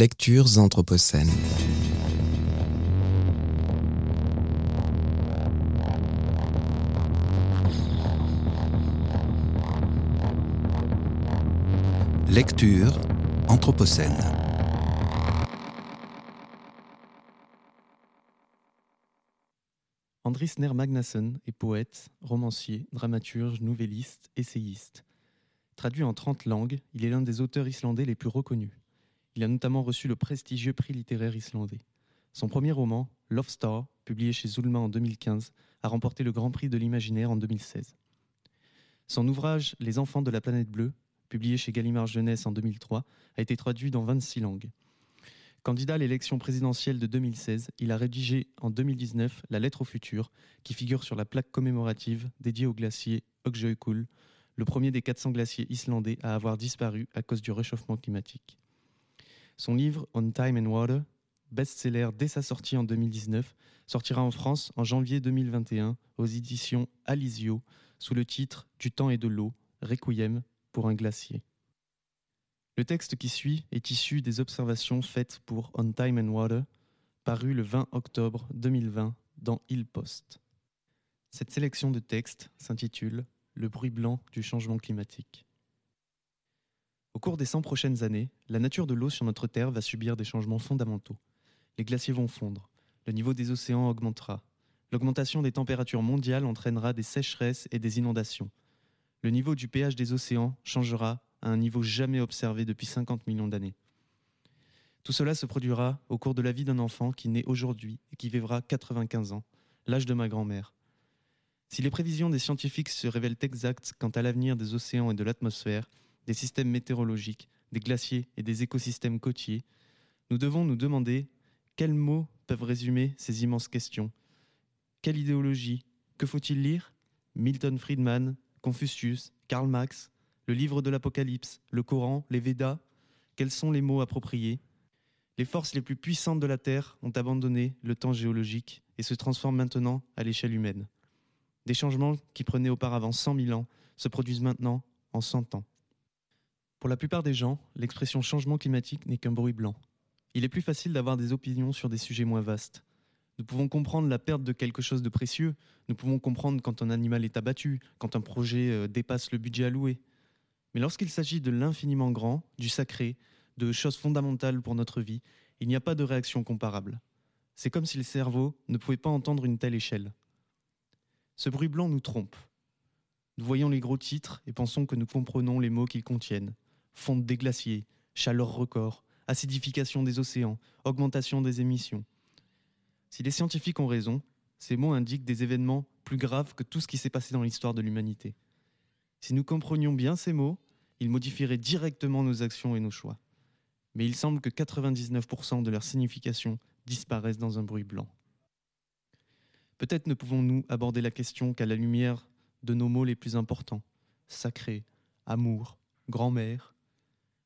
Lectures anthropocènes. Lecture anthropocène. Andris Ner Magnason est poète, romancier, dramaturge, nouvelliste, essayiste. Traduit en 30 langues, il est l'un des auteurs islandais les plus reconnus. Il a notamment reçu le prestigieux prix littéraire islandais. Son premier roman, Love Star, publié chez Zulma en 2015, a remporté le Grand Prix de l'imaginaire en 2016. Son ouvrage Les enfants de la planète bleue, publié chez Gallimard Jeunesse en 2003, a été traduit dans 26 langues. Candidat à l'élection présidentielle de 2016, il a rédigé en 2019 La lettre au futur, qui figure sur la plaque commémorative dédiée au glacier Öksjökull, le premier des 400 glaciers islandais à avoir disparu à cause du réchauffement climatique. Son livre On Time and Water, best-seller dès sa sortie en 2019, sortira en France en janvier 2021 aux éditions Alizio sous le titre Du temps et de l'eau, Requiem pour un glacier. Le texte qui suit est issu des observations faites pour On Time and Water, paru le 20 octobre 2020 dans Il Post. Cette sélection de textes s'intitule Le bruit blanc du changement climatique. Au cours des 100 prochaines années, la nature de l'eau sur notre Terre va subir des changements fondamentaux. Les glaciers vont fondre, le niveau des océans augmentera, l'augmentation des températures mondiales entraînera des sécheresses et des inondations. Le niveau du pH des océans changera à un niveau jamais observé depuis 50 millions d'années. Tout cela se produira au cours de la vie d'un enfant qui naît aujourd'hui et qui vivra 95 ans, l'âge de ma grand-mère. Si les prévisions des scientifiques se révèlent exactes quant à l'avenir des océans et de l'atmosphère, des systèmes météorologiques, des glaciers et des écosystèmes côtiers, nous devons nous demander quels mots peuvent résumer ces immenses questions. Quelle idéologie Que faut-il lire? Milton Friedman, Confucius, Karl Marx, le livre de l'Apocalypse, le Coran, les Védas Quels sont les mots appropriés? Les forces les plus puissantes de la Terre ont abandonné le temps géologique et se transforment maintenant à l'échelle humaine. Des changements qui prenaient auparavant 100 000 ans se produisent maintenant en 100 ans. Pour la plupart des gens, l'expression changement climatique n'est qu'un bruit blanc. Il est plus facile d'avoir des opinions sur des sujets moins vastes. Nous pouvons comprendre la perte de quelque chose de précieux, nous pouvons comprendre quand un animal est abattu, quand un projet euh, dépasse le budget alloué. Mais lorsqu'il s'agit de l'infiniment grand, du sacré, de choses fondamentales pour notre vie, il n'y a pas de réaction comparable. C'est comme si le cerveau ne pouvait pas entendre une telle échelle. Ce bruit blanc nous trompe. Nous voyons les gros titres et pensons que nous comprenons les mots qu'ils contiennent. Fonte des glaciers, chaleur record, acidification des océans, augmentation des émissions. Si les scientifiques ont raison, ces mots indiquent des événements plus graves que tout ce qui s'est passé dans l'histoire de l'humanité. Si nous comprenions bien ces mots, ils modifieraient directement nos actions et nos choix. Mais il semble que 99% de leur signification disparaissent dans un bruit blanc. Peut-être ne pouvons-nous aborder la question qu'à la lumière de nos mots les plus importants sacré, amour, grand-mère.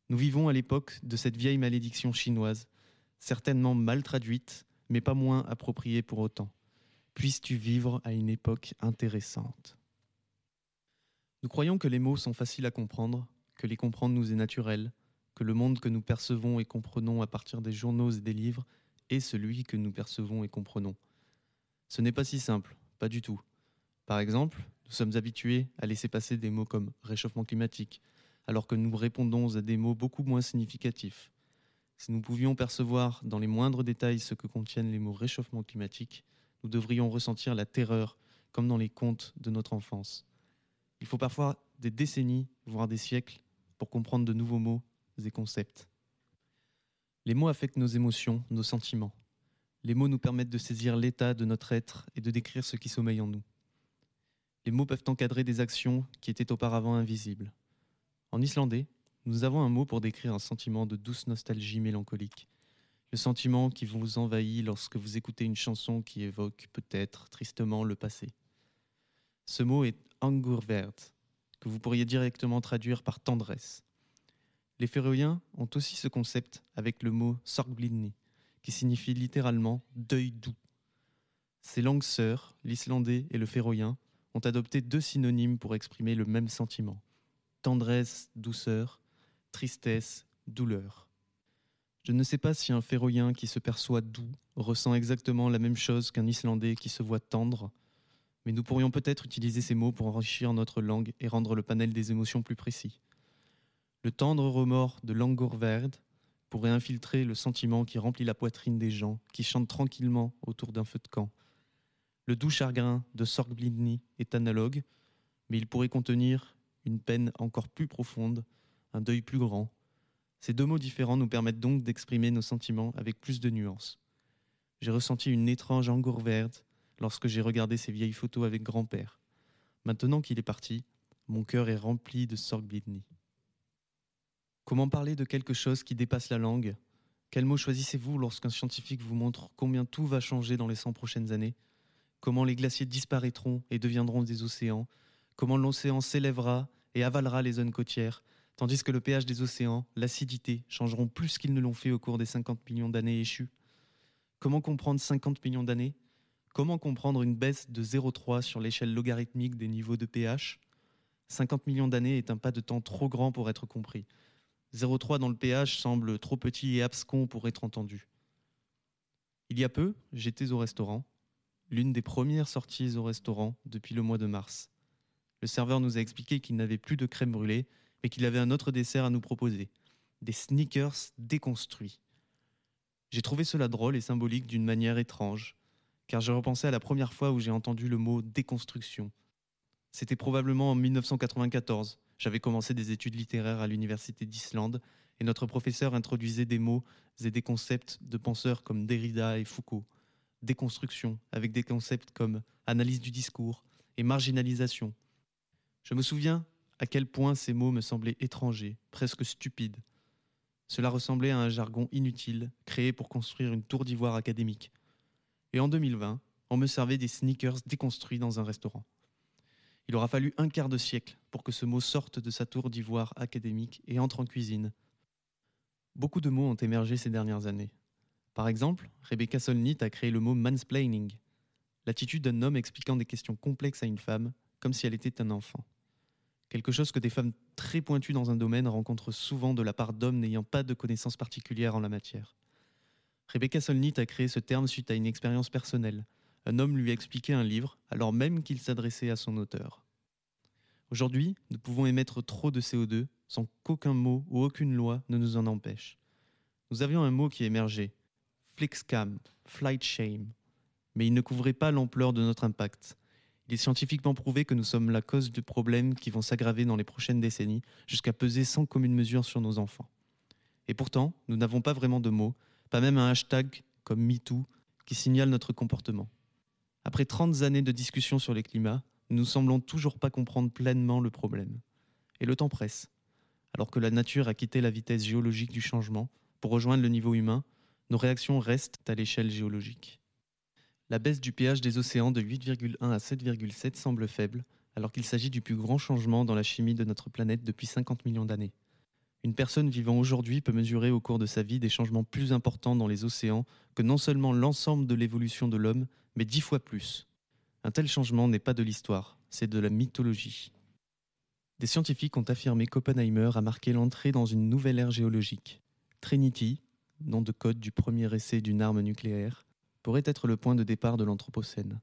Nous vivons à l'époque de cette vieille malédiction chinoise, certainement mal traduite, mais pas moins appropriée pour autant. Puisses-tu vivre à une époque intéressante nous croyons que les mots sont faciles à comprendre, que les comprendre nous est naturel, que le monde que nous percevons et comprenons à partir des journaux et des livres est celui que nous percevons et comprenons. Ce n'est pas si simple, pas du tout. Par exemple, nous sommes habitués à laisser passer des mots comme réchauffement climatique, alors que nous répondons à des mots beaucoup moins significatifs. Si nous pouvions percevoir dans les moindres détails ce que contiennent les mots réchauffement climatique, nous devrions ressentir la terreur, comme dans les contes de notre enfance. Il faut parfois des décennies, voire des siècles, pour comprendre de nouveaux mots et concepts. Les mots affectent nos émotions, nos sentiments. Les mots nous permettent de saisir l'état de notre être et de décrire ce qui sommeille en nous. Les mots peuvent encadrer des actions qui étaient auparavant invisibles. En islandais, nous avons un mot pour décrire un sentiment de douce nostalgie mélancolique. Le sentiment qui vous envahit lorsque vous écoutez une chanson qui évoque peut-être tristement le passé. Ce mot est Angurvert, que vous pourriez directement traduire par tendresse. Les Féroïens ont aussi ce concept avec le mot Sorgblidni, qui signifie littéralement deuil doux. Ces langues sœurs, l'islandais et le féroïen, ont adopté deux synonymes pour exprimer le même sentiment tendresse, douceur, tristesse, douleur. Je ne sais pas si un féroïen qui se perçoit doux ressent exactement la même chose qu'un Islandais qui se voit tendre, mais nous pourrions peut-être utiliser ces mots pour enrichir notre langue et rendre le panel des émotions plus précis. Le tendre remords de Langorverd pourrait infiltrer le sentiment qui remplit la poitrine des gens qui chantent tranquillement autour d'un feu de camp. Le doux chagrin de Sorgblindni est analogue, mais il pourrait contenir une peine encore plus profonde, un deuil plus grand. Ces deux mots différents nous permettent donc d'exprimer nos sentiments avec plus de nuances. J'ai ressenti une étrange verte lorsque j'ai regardé ces vieilles photos avec grand-père. Maintenant qu'il est parti, mon cœur est rempli de Sorgblindni. Comment parler de quelque chose qui dépasse la langue? Quels mots choisissez-vous lorsqu'un scientifique vous montre combien tout va changer dans les 100 prochaines années? Comment les glaciers disparaîtront et deviendront des océans? Comment l'océan s'élèvera et avalera les zones côtières Tandis que le pH des océans, l'acidité, changeront plus qu'ils ne l'ont fait au cours des 50 millions d'années échues. Comment comprendre 50 millions d'années? Comment comprendre une baisse de 0,3 sur l'échelle logarithmique des niveaux de pH 50 millions d'années est un pas de temps trop grand pour être compris. 0,3 dans le pH semble trop petit et abscon pour être entendu. Il y a peu, j'étais au restaurant, l'une des premières sorties au restaurant depuis le mois de mars. Le serveur nous a expliqué qu'il n'avait plus de crème brûlée, mais qu'il avait un autre dessert à nous proposer, des sneakers déconstruits. J'ai trouvé cela drôle et symbolique d'une manière étrange, car je repensais à la première fois où j'ai entendu le mot déconstruction. C'était probablement en 1994, j'avais commencé des études littéraires à l'Université d'Islande et notre professeur introduisait des mots et des concepts de penseurs comme Derrida et Foucault. Déconstruction, avec des concepts comme analyse du discours et marginalisation. Je me souviens à quel point ces mots me semblaient étrangers, presque stupides. Cela ressemblait à un jargon inutile, créé pour construire une tour d'ivoire académique. Et en 2020, on me servait des sneakers déconstruits dans un restaurant. Il aura fallu un quart de siècle pour que ce mot sorte de sa tour d'ivoire académique et entre en cuisine. Beaucoup de mots ont émergé ces dernières années. Par exemple, Rebecca Solnit a créé le mot mansplaining, l'attitude d'un homme expliquant des questions complexes à une femme comme si elle était un enfant. Quelque chose que des femmes très pointues dans un domaine rencontrent souvent de la part d'hommes n'ayant pas de connaissances particulières en la matière. Rebecca Solnit a créé ce terme suite à une expérience personnelle, un homme lui a expliqué un livre alors même qu'il s'adressait à son auteur. Aujourd'hui, nous pouvons émettre trop de CO2 sans qu'aucun mot ou aucune loi ne nous en empêche. Nous avions un mot qui émergeait, Flixcam, flight shame, mais il ne couvrait pas l'ampleur de notre impact. Il est scientifiquement prouvé que nous sommes la cause de problèmes qui vont s'aggraver dans les prochaines décennies jusqu'à peser sans commune mesure sur nos enfants. Et pourtant, nous n'avons pas vraiment de mots, pas même un hashtag comme MeToo qui signale notre comportement. Après 30 années de discussion sur les climats, nous ne semblons toujours pas comprendre pleinement le problème. Et le temps presse. Alors que la nature a quitté la vitesse géologique du changement pour rejoindre le niveau humain, nos réactions restent à l'échelle géologique. La baisse du pH des océans de 8,1 à 7,7 semble faible, alors qu'il s'agit du plus grand changement dans la chimie de notre planète depuis 50 millions d'années. Une personne vivant aujourd'hui peut mesurer au cours de sa vie des changements plus importants dans les océans que non seulement l'ensemble de l'évolution de l'homme, mais dix fois plus. Un tel changement n'est pas de l'histoire, c'est de la mythologie. Des scientifiques ont affirmé qu'Oppenheimer a marqué l'entrée dans une nouvelle ère géologique. Trinity, nom de code du premier essai d'une arme nucléaire, pourrait être le point de départ de l'Anthropocène.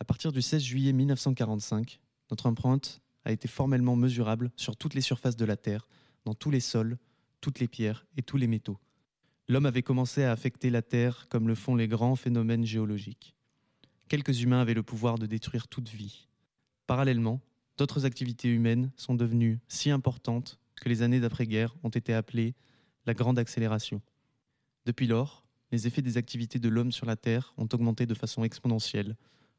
À partir du 16 juillet 1945, notre empreinte a été formellement mesurable sur toutes les surfaces de la Terre, dans tous les sols, toutes les pierres et tous les métaux. L'homme avait commencé à affecter la Terre comme le font les grands phénomènes géologiques quelques humains avaient le pouvoir de détruire toute vie. Parallèlement, d'autres activités humaines sont devenues si importantes que les années d'après-guerre ont été appelées la grande accélération. Depuis lors, les effets des activités de l'homme sur la Terre ont augmenté de façon exponentielle,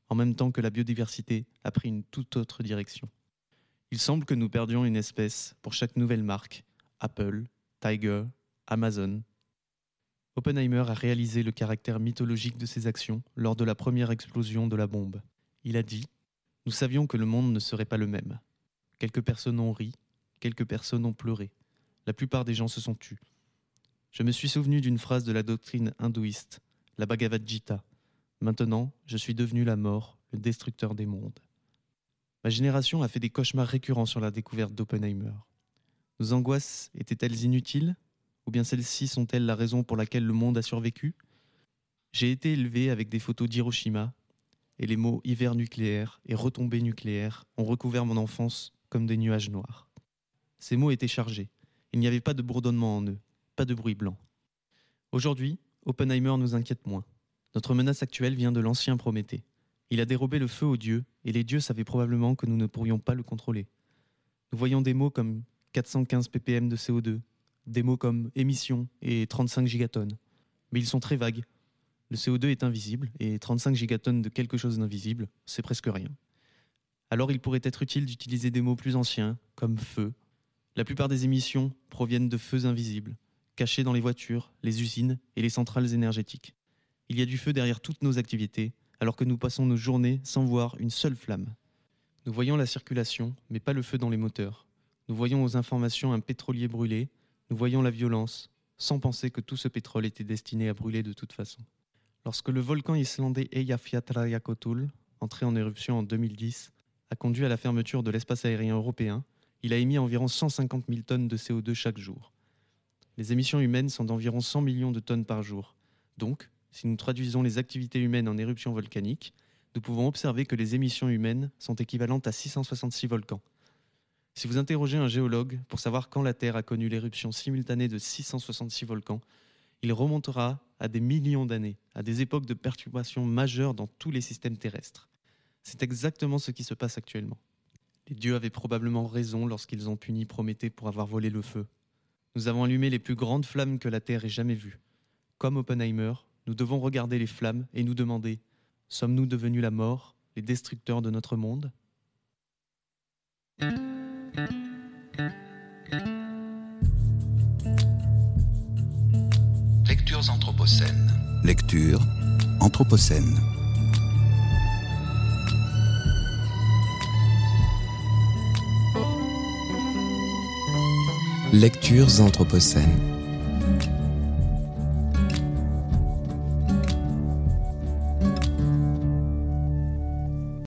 en même temps que la biodiversité a pris une toute autre direction. Il semble que nous perdions une espèce pour chaque nouvelle marque, Apple, Tiger, Amazon, Oppenheimer a réalisé le caractère mythologique de ses actions lors de la première explosion de la bombe. Il a dit Nous savions que le monde ne serait pas le même. Quelques personnes ont ri, quelques personnes ont pleuré. La plupart des gens se sont tus. Je me suis souvenu d'une phrase de la doctrine hindouiste, la Bhagavad Gita. Maintenant, je suis devenu la mort, le destructeur des mondes. Ma génération a fait des cauchemars récurrents sur la découverte d'Oppenheimer. Nos angoisses étaient-elles inutiles? Ou bien celles-ci sont-elles la raison pour laquelle le monde a survécu? J'ai été élevé avec des photos d'Hiroshima, et les mots hiver nucléaire et retombée nucléaire ont recouvert mon enfance comme des nuages noirs. Ces mots étaient chargés. Il n'y avait pas de bourdonnement en eux, pas de bruit blanc. Aujourd'hui, Oppenheimer nous inquiète moins. Notre menace actuelle vient de l'ancien Prométhée. Il a dérobé le feu aux dieux, et les dieux savaient probablement que nous ne pourrions pas le contrôler. Nous voyons des mots comme 415 ppm de CO2, des mots comme émission et 35 gigatonnes. Mais ils sont très vagues. Le CO2 est invisible, et 35 gigatonnes de quelque chose d'invisible, c'est presque rien. Alors il pourrait être utile d'utiliser des mots plus anciens, comme feu. La plupart des émissions proviennent de feux invisibles, cachés dans les voitures, les usines et les centrales énergétiques. Il y a du feu derrière toutes nos activités, alors que nous passons nos journées sans voir une seule flamme. Nous voyons la circulation, mais pas le feu dans les moteurs. Nous voyons aux informations un pétrolier brûlé, nous voyons la violence, sans penser que tout ce pétrole était destiné à brûler de toute façon. Lorsque le volcan islandais Eyjafjallajökull, entré en éruption en 2010, a conduit à la fermeture de l'espace aérien européen, il a émis environ 150 000 tonnes de CO2 chaque jour. Les émissions humaines sont d'environ 100 millions de tonnes par jour. Donc, si nous traduisons les activités humaines en éruption volcanique, nous pouvons observer que les émissions humaines sont équivalentes à 666 volcans. Si vous interrogez un géologue pour savoir quand la Terre a connu l'éruption simultanée de 666 volcans, il remontera à des millions d'années, à des époques de perturbations majeures dans tous les systèmes terrestres. C'est exactement ce qui se passe actuellement. Les dieux avaient probablement raison lorsqu'ils ont puni Prométhée pour avoir volé le feu. Nous avons allumé les plus grandes flammes que la Terre ait jamais vues. Comme Oppenheimer, nous devons regarder les flammes et nous demander Sommes-nous devenus la mort, les destructeurs de notre monde? Lectures anthropocènes. Lecture anthropocène. Lectures anthropocènes.